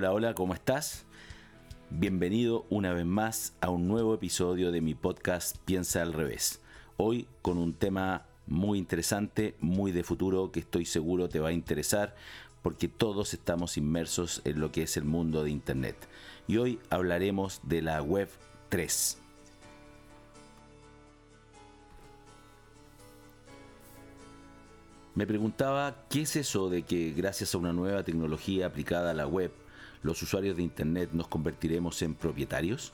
Hola, hola, ¿cómo estás? Bienvenido una vez más a un nuevo episodio de mi podcast Piensa al revés. Hoy con un tema muy interesante, muy de futuro, que estoy seguro te va a interesar porque todos estamos inmersos en lo que es el mundo de Internet. Y hoy hablaremos de la Web 3. Me preguntaba qué es eso de que gracias a una nueva tecnología aplicada a la web, los usuarios de Internet nos convertiremos en propietarios.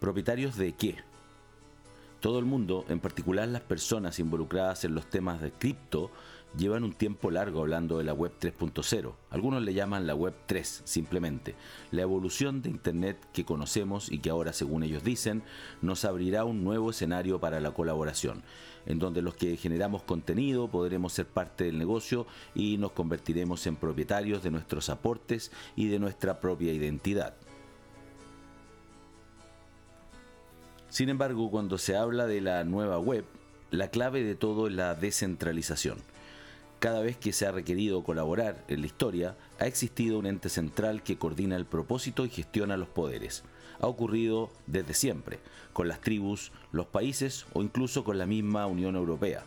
¿Propietarios de qué? Todo el mundo, en particular las personas involucradas en los temas de cripto, llevan un tiempo largo hablando de la web 3.0. Algunos le llaman la web 3 simplemente. La evolución de Internet que conocemos y que ahora, según ellos dicen, nos abrirá un nuevo escenario para la colaboración, en donde los que generamos contenido podremos ser parte del negocio y nos convertiremos en propietarios de nuestros aportes y de nuestra propia identidad. Sin embargo, cuando se habla de la nueva web, la clave de todo es la descentralización. Cada vez que se ha requerido colaborar en la historia, ha existido un ente central que coordina el propósito y gestiona los poderes. Ha ocurrido desde siempre, con las tribus, los países o incluso con la misma Unión Europea.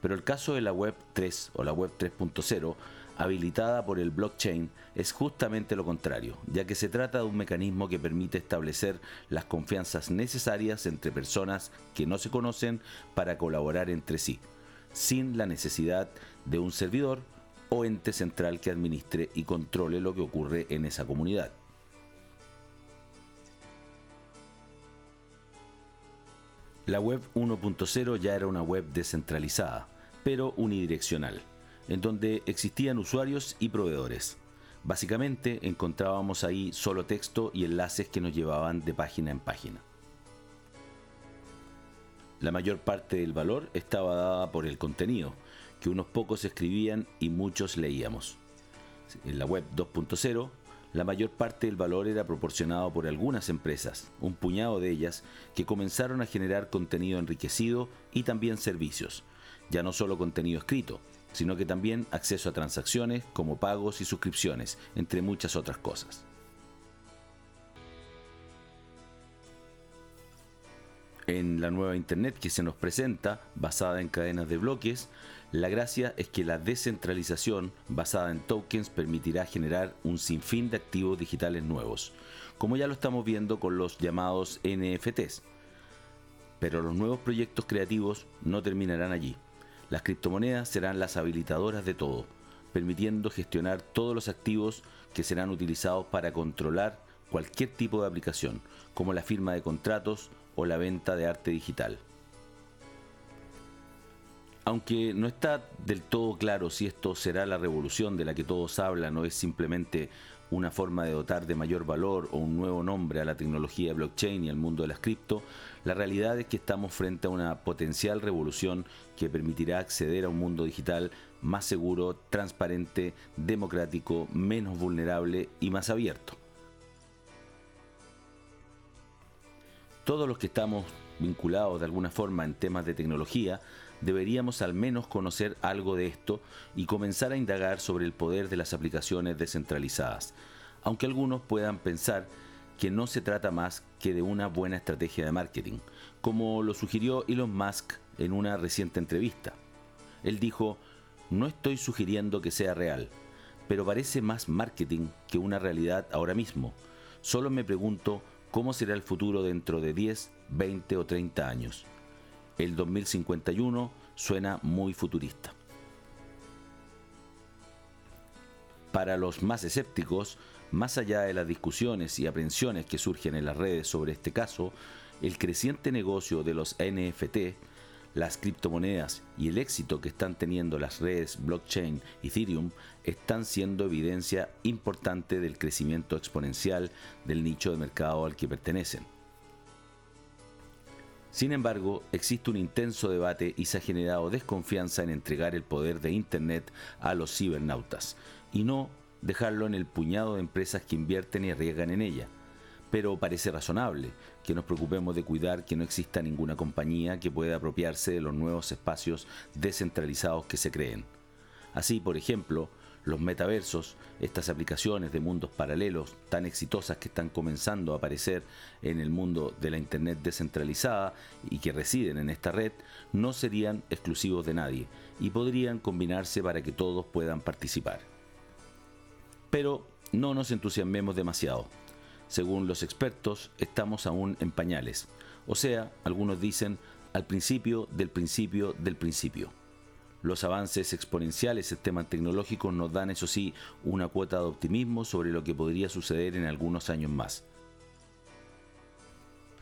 Pero el caso de la Web 3 o la Web 3.0 habilitada por el blockchain es justamente lo contrario, ya que se trata de un mecanismo que permite establecer las confianzas necesarias entre personas que no se conocen para colaborar entre sí, sin la necesidad de un servidor o ente central que administre y controle lo que ocurre en esa comunidad. La web 1.0 ya era una web descentralizada, pero unidireccional en donde existían usuarios y proveedores. Básicamente encontrábamos ahí solo texto y enlaces que nos llevaban de página en página. La mayor parte del valor estaba dada por el contenido, que unos pocos escribían y muchos leíamos. En la web 2.0, la mayor parte del valor era proporcionado por algunas empresas, un puñado de ellas, que comenzaron a generar contenido enriquecido y también servicios, ya no solo contenido escrito, sino que también acceso a transacciones como pagos y suscripciones, entre muchas otras cosas. En la nueva Internet que se nos presenta, basada en cadenas de bloques, la gracia es que la descentralización basada en tokens permitirá generar un sinfín de activos digitales nuevos, como ya lo estamos viendo con los llamados NFTs. Pero los nuevos proyectos creativos no terminarán allí. Las criptomonedas serán las habilitadoras de todo, permitiendo gestionar todos los activos que serán utilizados para controlar cualquier tipo de aplicación, como la firma de contratos o la venta de arte digital. Aunque no está del todo claro si esto será la revolución de la que todos hablan o es simplemente una forma de dotar de mayor valor o un nuevo nombre a la tecnología blockchain y al mundo de las cripto, la realidad es que estamos frente a una potencial revolución que permitirá acceder a un mundo digital más seguro, transparente, democrático, menos vulnerable y más abierto. Todos los que estamos vinculados de alguna forma en temas de tecnología, deberíamos al menos conocer algo de esto y comenzar a indagar sobre el poder de las aplicaciones descentralizadas, aunque algunos puedan pensar que no se trata más que de una buena estrategia de marketing, como lo sugirió Elon Musk en una reciente entrevista. Él dijo, no estoy sugiriendo que sea real, pero parece más marketing que una realidad ahora mismo. Solo me pregunto cómo será el futuro dentro de 10, 20 o 30 años. El 2051 suena muy futurista. Para los más escépticos, más allá de las discusiones y aprensiones que surgen en las redes sobre este caso, el creciente negocio de los NFT las criptomonedas y el éxito que están teniendo las redes blockchain Ethereum están siendo evidencia importante del crecimiento exponencial del nicho de mercado al que pertenecen. Sin embargo, existe un intenso debate y se ha generado desconfianza en entregar el poder de Internet a los cibernautas y no dejarlo en el puñado de empresas que invierten y arriesgan en ella pero parece razonable que nos preocupemos de cuidar que no exista ninguna compañía que pueda apropiarse de los nuevos espacios descentralizados que se creen. Así, por ejemplo, Los metaversos, estas aplicaciones de mundos paralelos tan exitosas que están comenzando a aparecer en el mundo de la Internet descentralizada y que residen en esta red, no serían exclusivos de nadie y podrían combinarse para que todos puedan participar. Pero no nos entusiasmemos demasiado. Según los expertos, estamos aún en pañales. O sea, algunos dicen al principio del principio del principio. Los avances exponenciales en temas tecnológicos nos dan, eso sí, una cuota de optimismo sobre lo que podría suceder en algunos años más.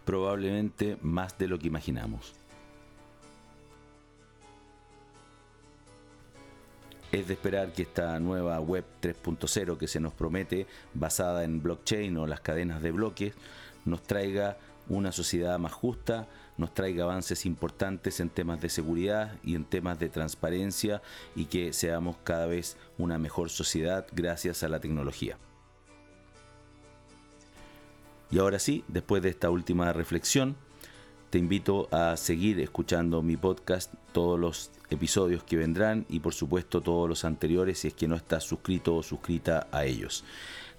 Probablemente más de lo que imaginamos. Es de esperar que esta nueva web 3.0 que se nos promete, basada en blockchain o las cadenas de bloques, nos traiga una sociedad más justa, nos traiga avances importantes en temas de seguridad y en temas de transparencia y que seamos cada vez una mejor sociedad gracias a la tecnología. Y ahora sí, después de esta última reflexión, te invito a seguir escuchando mi podcast, todos los episodios que vendrán y por supuesto todos los anteriores si es que no estás suscrito o suscrita a ellos.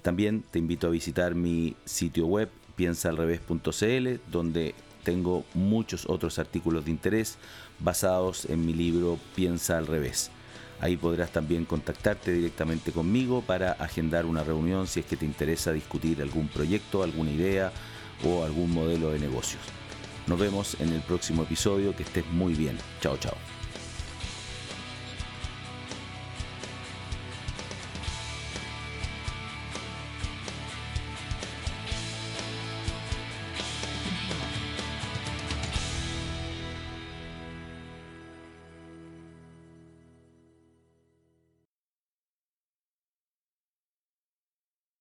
También te invito a visitar mi sitio web piensaalrevés.cl donde tengo muchos otros artículos de interés basados en mi libro Piensa al revés. Ahí podrás también contactarte directamente conmigo para agendar una reunión si es que te interesa discutir algún proyecto, alguna idea o algún modelo de negocios. Nos vemos en el próximo episodio, que estés muy bien. Chao, chao.